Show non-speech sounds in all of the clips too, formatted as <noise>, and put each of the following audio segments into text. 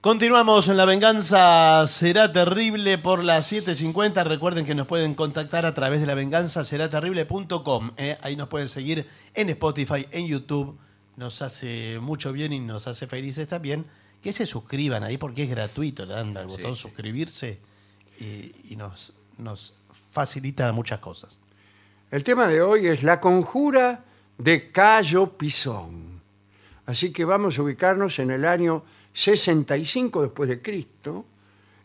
Continuamos en La Venganza Será Terrible por las 7.50. Recuerden que nos pueden contactar a través de lavenganzaseraterrible.com. ¿eh? Ahí nos pueden seguir en Spotify, en YouTube. Nos hace mucho bien y nos hace felices también. Que se suscriban ahí porque es gratuito. Le dan al botón suscribirse y, y nos, nos facilita muchas cosas. El tema de hoy es la conjura de Cayo Pisón. Así que vamos a ubicarnos en el año 65 después de Cristo.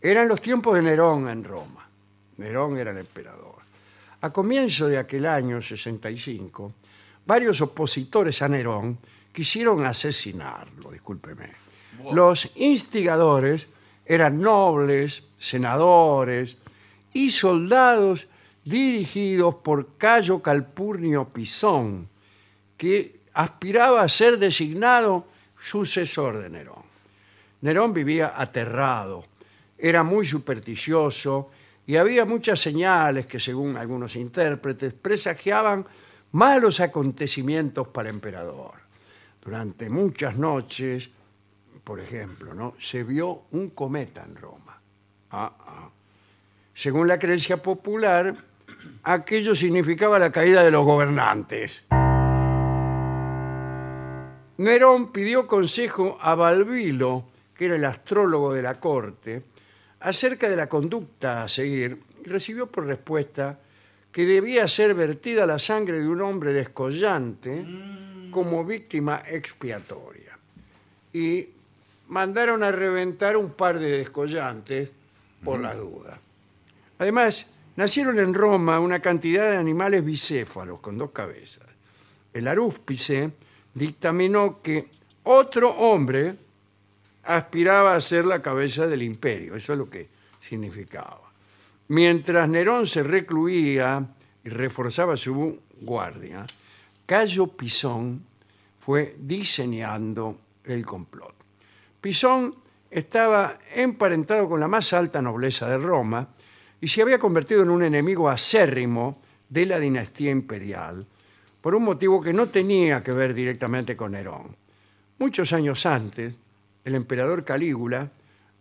Eran los tiempos de Nerón en Roma. Nerón era el emperador. A comienzo de aquel año 65, varios opositores a Nerón quisieron asesinarlo, discúlpeme. Los instigadores eran nobles, senadores y soldados dirigidos por Cayo Calpurnio Pisón, que aspiraba a ser designado sucesor de Nerón. Nerón vivía aterrado, era muy supersticioso y había muchas señales que, según algunos intérpretes, presagiaban malos acontecimientos para el emperador. Durante muchas noches, por ejemplo, ¿no? se vio un cometa en Roma. Ah, ah. Según la creencia popular, aquello significaba la caída de los gobernantes. Nerón pidió consejo a Balbilo, que era el astrólogo de la corte, acerca de la conducta a seguir y recibió por respuesta que debía ser vertida la sangre de un hombre descollante como víctima expiatoria. Y mandaron a reventar un par de descollantes por la duda. Además, nacieron en Roma una cantidad de animales bicéfalos con dos cabezas. El arúspice dictaminó que otro hombre aspiraba a ser la cabeza del imperio, eso es lo que significaba. Mientras Nerón se recluía y reforzaba su guardia, Cayo Pisón fue diseñando el complot. Pisón estaba emparentado con la más alta nobleza de Roma y se había convertido en un enemigo acérrimo de la dinastía imperial, por un motivo que no tenía que ver directamente con Nerón. Muchos años antes, el emperador Calígula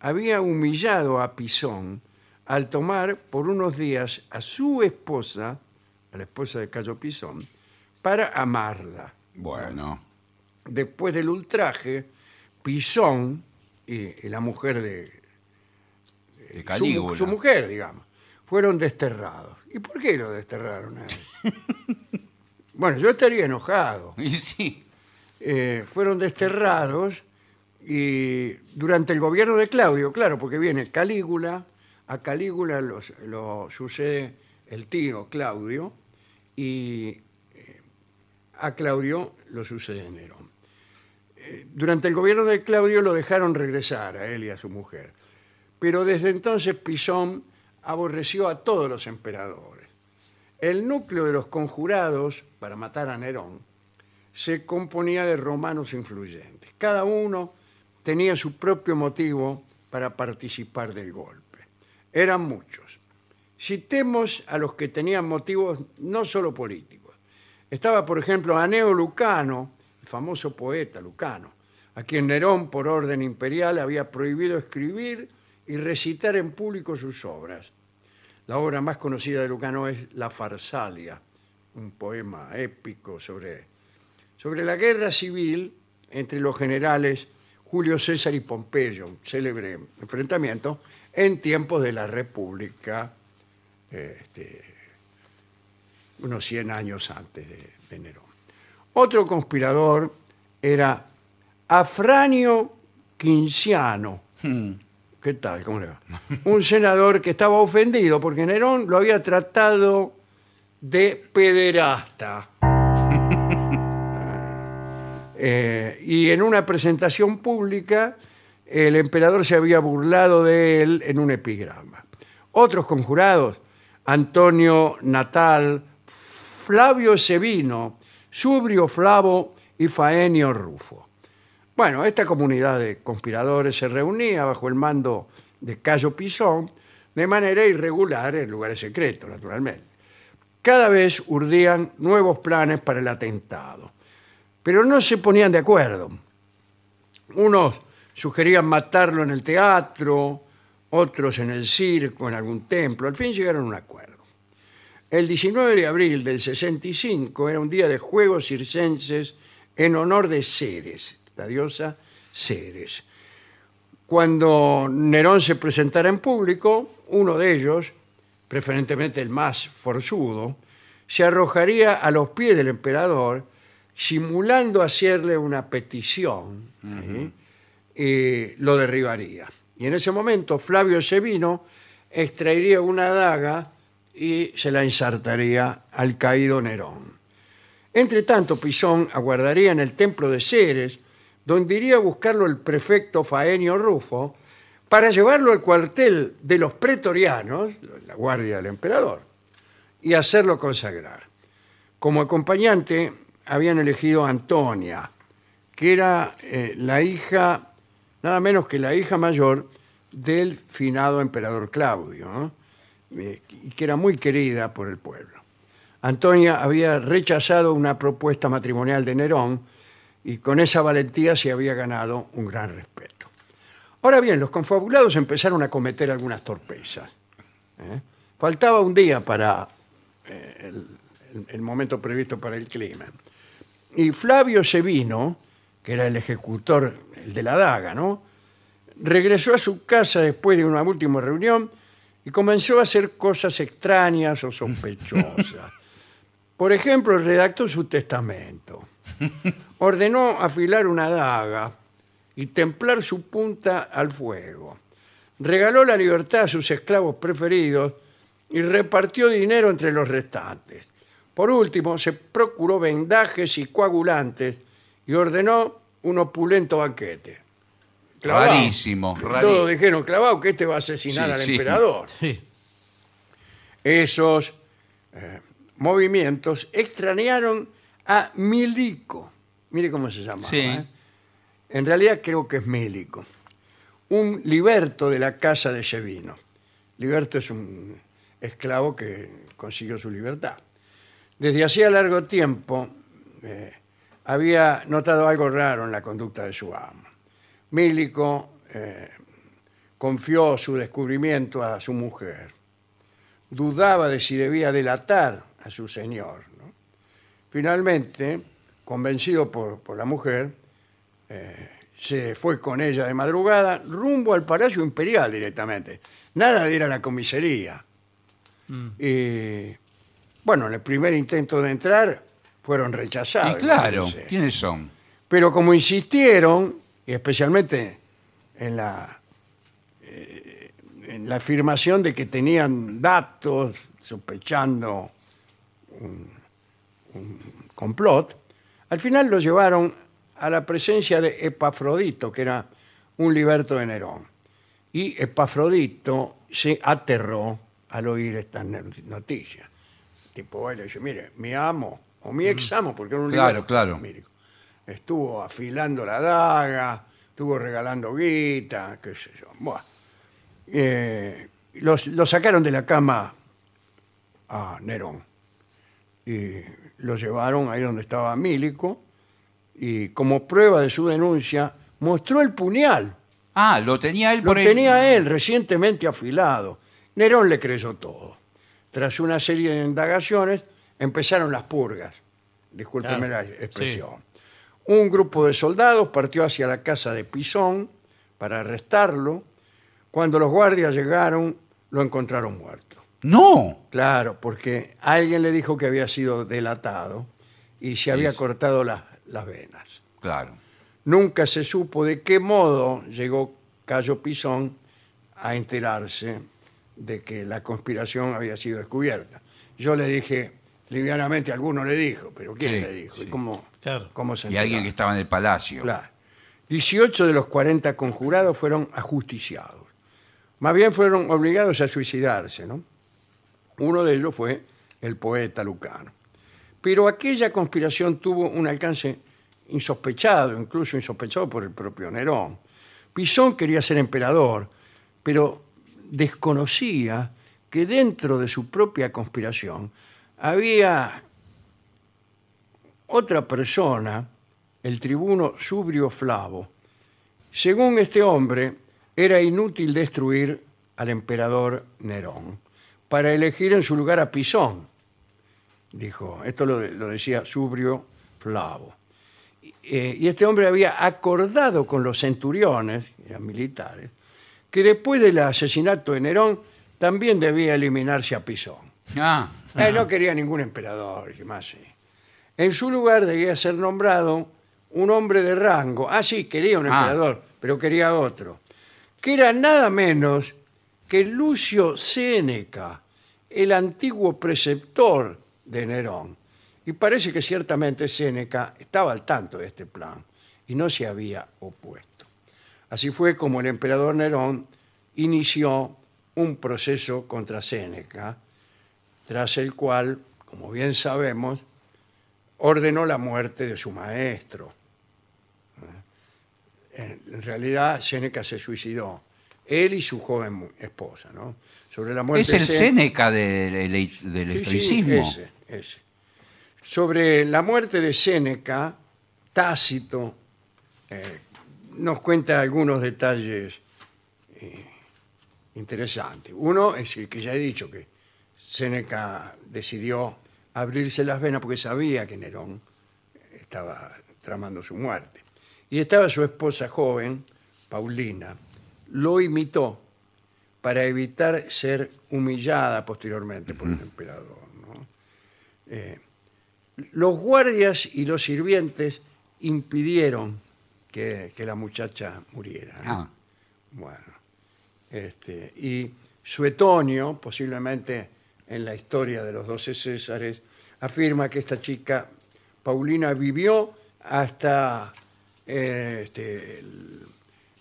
había humillado a Pisón al tomar por unos días a su esposa, a la esposa de Cayo Pisón, para amarla. Bueno, Después del ultraje, Pisón y, y la mujer de, de su, Calígula. su mujer, digamos, fueron desterrados. ¿Y por qué lo desterraron a él? <laughs> bueno, yo estaría enojado. Y sí, Eh, fueron desterrados y durante el gobierno de Claudio, claro, porque viene Calígula, a Calígula lo sucede el tío Claudio y eh, a Claudio lo sucede Nerón. Eh, durante el gobierno de Claudio lo dejaron regresar a él y a su mujer, pero desde entonces Pisón aborreció a todos los emperadores. El núcleo de los conjurados para matar a Nerón se componía de romanos influyentes. Cada uno tenía su propio motivo para participar del golpe. Eran muchos. Citemos a los que tenían motivos no solo políticos. Estaba, por ejemplo, Aneo Lucano, el famoso poeta Lucano, a quien Nerón, por orden imperial, había prohibido escribir y recitar en público sus obras. La obra más conocida de Lucano es La Farsalia, un poema épico sobre, sobre la guerra civil entre los generales Julio César y Pompeyo, un célebre enfrentamiento en tiempos de la República, eh, este, unos 100 años antes de, de Nerón. Otro conspirador era Afranio Quinciano. ¿Qué tal? ¿Cómo le va? Un senador que estaba ofendido porque Nerón lo había tratado de pederasta. Eh, y en una presentación pública, el emperador se había burlado de él en un epigrama. Otros conjurados, Antonio Natal, Flavio Sevino, Subrio Flavo y Faenio Rufo. Bueno, esta comunidad de conspiradores se reunía bajo el mando de Cayo Pisón de manera irregular en lugares secretos, naturalmente. Cada vez urdían nuevos planes para el atentado, pero no se ponían de acuerdo. Unos sugerían matarlo en el teatro, otros en el circo, en algún templo. Al fin llegaron a un acuerdo. El 19 de abril del 65 era un día de juegos circenses en honor de Ceres, la diosa Ceres. Cuando Nerón se presentara en público, uno de ellos, preferentemente el más forzudo, se arrojaría a los pies del emperador, simulando hacerle una petición, ¿sí? y lo derribaría. Y en ese momento Flavio Sevino extraería una daga y se la ensartaría al caído Nerón. Entre tanto, Pisón aguardaría en el templo de Ceres, donde iría a buscarlo el prefecto Faenio Rufo, para llevarlo al cuartel de los pretorianos, la guardia del emperador, y hacerlo consagrar. Como acompañante habían elegido a Antonia, que era eh, la hija, nada menos que la hija mayor del finado emperador Claudio. Eh, y que era muy querida por el pueblo. Antonia había rechazado una propuesta matrimonial de Nerón y con esa valentía se había ganado un gran respeto. Ahora bien, los confabulados empezaron a cometer algunas torpezas. ¿eh? Faltaba un día para el, momento previsto para el crimen. Y Flavio Sevino, que era el ejecutor, el de la daga, ¿no? regresó a su casa después de una última reunión y comenzó a hacer cosas extrañas o sospechosas. <laughs> Por ejemplo, redactó su testamento. Ordenó afilar una daga y templar su punta al fuego. Regaló la libertad a sus esclavos preferidos y repartió dinero entre los restantes. Por último, se procuró vendajes y coagulantes y ordenó un opulento banquete. Clavao. Rarísimo, rarí- Todos dijeron, clavado, que este va a asesinar Sí, al sí. emperador. Sí. Esos eh, movimientos extrañaron a Milico. Mire cómo se llama. Sí. En realidad creo que es Milico. Un liberto de la casa de Sevino. Liberto es un esclavo que consiguió su libertad. Desde hacía largo tiempo eh, había notado algo raro en la conducta de su amo. Milico eh, confió su descubrimiento a su mujer dudaba de si debía delatar a su señor. ¿no? Finalmente, convencido por, por la mujer, eh, se fue con ella de madrugada rumbo al Palacio Imperial directamente. Nada de ir a la comisaría. Y, bueno, en el primer intento de entrar fueron rechazados. Y claro. ¿quiénes son? Pero como insistieron, y especialmente en la, eh, en la afirmación de que tenían datos sospechando un, un complot, al final lo llevaron a la presencia de Epafrodito, que era un liberto de Nerón. Y Epafrodito se aterró al oír estas noticias. Tipo, él le dice, mire, mi amo, o mi ex amo, porque era un Claro, liberto, claro. mire, estuvo afilando la daga, estuvo regalando guita, qué sé yo. Buah. Eh, los, lo sacaron de la cama a Nerón y lo llevaron ahí donde estaba Mílico y como prueba de su denuncia mostró el puñal. Ah, lo tenía él Lo por ahí. tenía él recientemente afilado. Nerón le creyó todo. Tras una serie de indagaciones empezaron las purgas. Discúlpeme Claro, la expresión. Un grupo de soldados partió hacia la casa de Pisón para arrestarlo. Cuando los guardias llegaron, lo encontraron muerto. No. Claro, porque alguien le dijo que había sido delatado y se había cortado las, las venas. Claro. Nunca se supo de qué modo llegó Cayo Pisón a enterarse de que la conspiración había sido descubierta. Yo le dije, livianamente, alguno le dijo, pero ¿quién Sí, le dijo? ¿Y sí. cómo, Claro. cómo se Y alguien que estaba en el palacio. Claro. 18 de los 40 conjurados fueron ajusticiados. Más bien fueron obligados a suicidarse, ¿no? Uno de ellos fue el poeta Lucano. Pero aquella conspiración tuvo un alcance insospechado, incluso insospechado por el propio Nerón. Pisón quería ser emperador, pero desconocía que dentro de su propia conspiración había otra persona, el tribuno Subrio Flavo, Según este hombre, era inútil destruir al emperador Nerón para elegir en su lugar a Pisón, dijo. Esto lo, decía Subrio Flavo. Eh, y este hombre había acordado con los centuriones, eran militares, que después del asesinato de Nerón también debía eliminarse a Pisón. Ah, Él no quería ningún emperador, y más. sí. En su lugar debía ser nombrado un hombre de rango. Ah, sí, quería un Ah. emperador, pero quería otro. Que era nada menos que Lucio Séneca, el antiguo preceptor de Nerón. Y parece que ciertamente Séneca estaba al tanto de este plan y no se había opuesto. Así fue como el emperador Nerón inició un proceso contra Séneca, tras el cual, como bien sabemos, ordenó la muerte de su maestro. En realidad, Séneca se suicidó, él y su joven esposa. ¿no? Sobre la muerte es el Séneca del, del- Sí, sí, estoicismo. ese, ese. Sobre la muerte de Séneca, Tácito eh, nos cuenta algunos detalles eh, interesantes. Uno es el que ya he dicho, que Séneca decidió abrirse las venas porque sabía que Nerón estaba tramando su muerte. Y estaba su esposa joven, Paulina, lo imitó para evitar ser humillada posteriormente por el emperador. ¿no? Eh, los guardias y los sirvientes impidieron que, que la muchacha muriera. ¿no? Ah, Bueno, este, y Suetonio, posiblemente en la historia de los doce Césares, afirma que esta chica, Paulina, vivió hasta eh, este, el,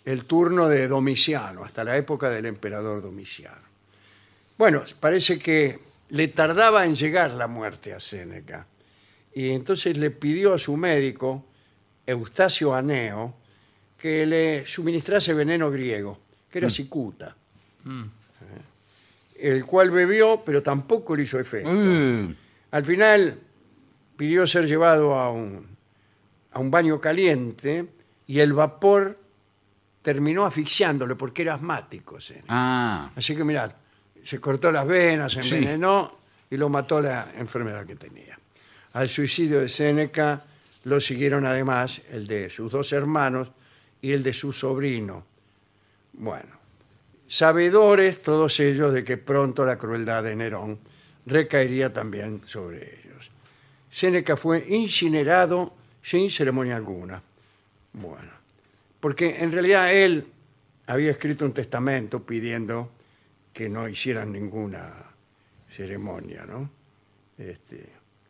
el turno de Domiciano, hasta la época del emperador Domiciano. Bueno, parece que le tardaba en llegar la muerte a Séneca, y entonces le pidió a su médico, Eustacio Aneo, que le suministrase veneno griego, que era cicuta, ¿Eh? el cual bebió, pero tampoco le hizo efecto. eh, Al final pidió ser llevado a un, a un baño caliente y el vapor terminó asfixiándole porque era asmático. Ah, Así que mirad, se cortó las venas, se Sí. envenenó y lo mató la enfermedad que tenía. Al suicidio de Séneca lo siguieron además el de sus dos hermanos y el de su sobrino. Bueno, sabedores todos ellos de que pronto la crueldad de Nerón recaería también sobre ellos. Séneca fue incinerado sin ceremonia alguna. Bueno, porque en realidad él había escrito un testamento pidiendo que no hicieran ninguna ceremonia, ¿no? Este,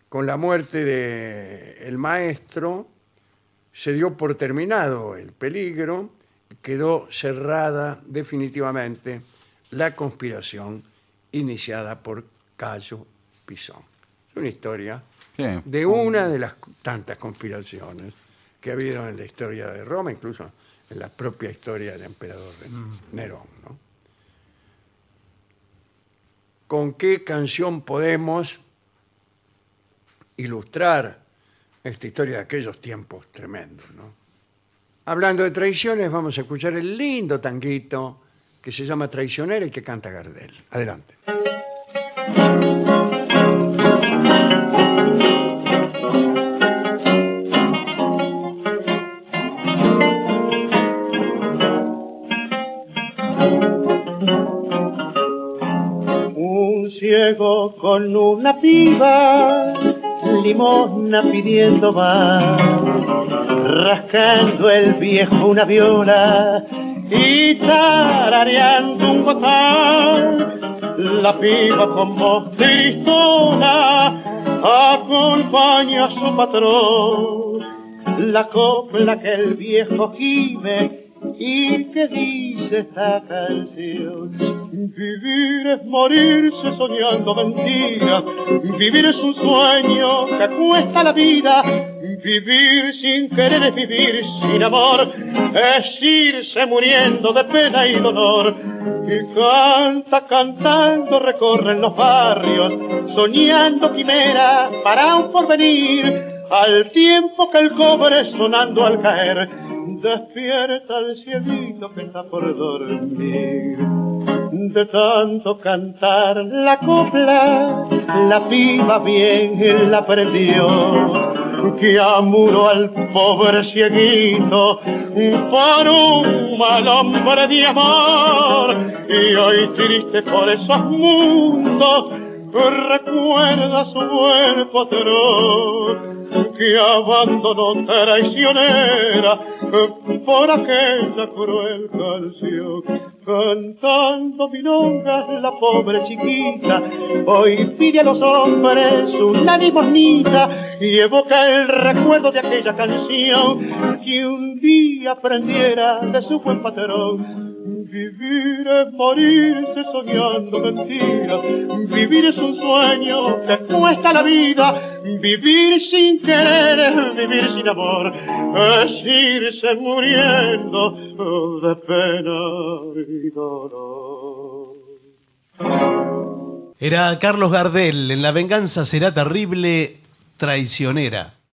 con la muerte del maestro se dio por terminado el peligro, quedó cerrada definitivamente la conspiración iniciada por Cayo Pisón. Es una historia de una de las tantas conspiraciones que ha habido en la historia de Roma, incluso en la propia historia del emperador Nerón. ¿no? ¿Con qué canción podemos ilustrar esta historia de aquellos tiempos tremendos? ¿no? Hablando de traiciones, vamos a escuchar el lindo tanguito que se llama Traicionera y que canta Gardel. Adelante. Un ciego con una piba, limosna pidiendo más, rascando el viejo una viola y tarareando un botán. La piba con voz tristona acompaña a su patrón. La copla que el viejo gime y que dice esta canción. Vivir es morirse soñando mentiras, vivir es un sueño que cuesta la vida, vivir sin querer es vivir sin amor, es irse muriendo de pena y dolor. Y canta, cantando, recorren los barrios, soñando quimera para un porvenir, al tiempo que el cobre sonando al caer despierta el cielito que está por dormir. De tanto cantar la copla, la piba bien la aprendió que amuró al pobre cieguito por un mal hombre de amor y hoy triste por esos mundos recuerda su buen patrón que abandonó traicionera por aquella cruel canción. Cantando milongas la pobre chiquita, hoy pide a los hombres una limosnita y evoca el recuerdo de aquella canción que un día aprendiera de su buen patrón. Vivir es morirse soñando mentiras, vivir es un sueño que cuesta la vida, vivir sin querer, vivir sin amor, es irse muriendo de pena y dolor. Era Carlos Gardel, en La venganza será terrible, traicionera.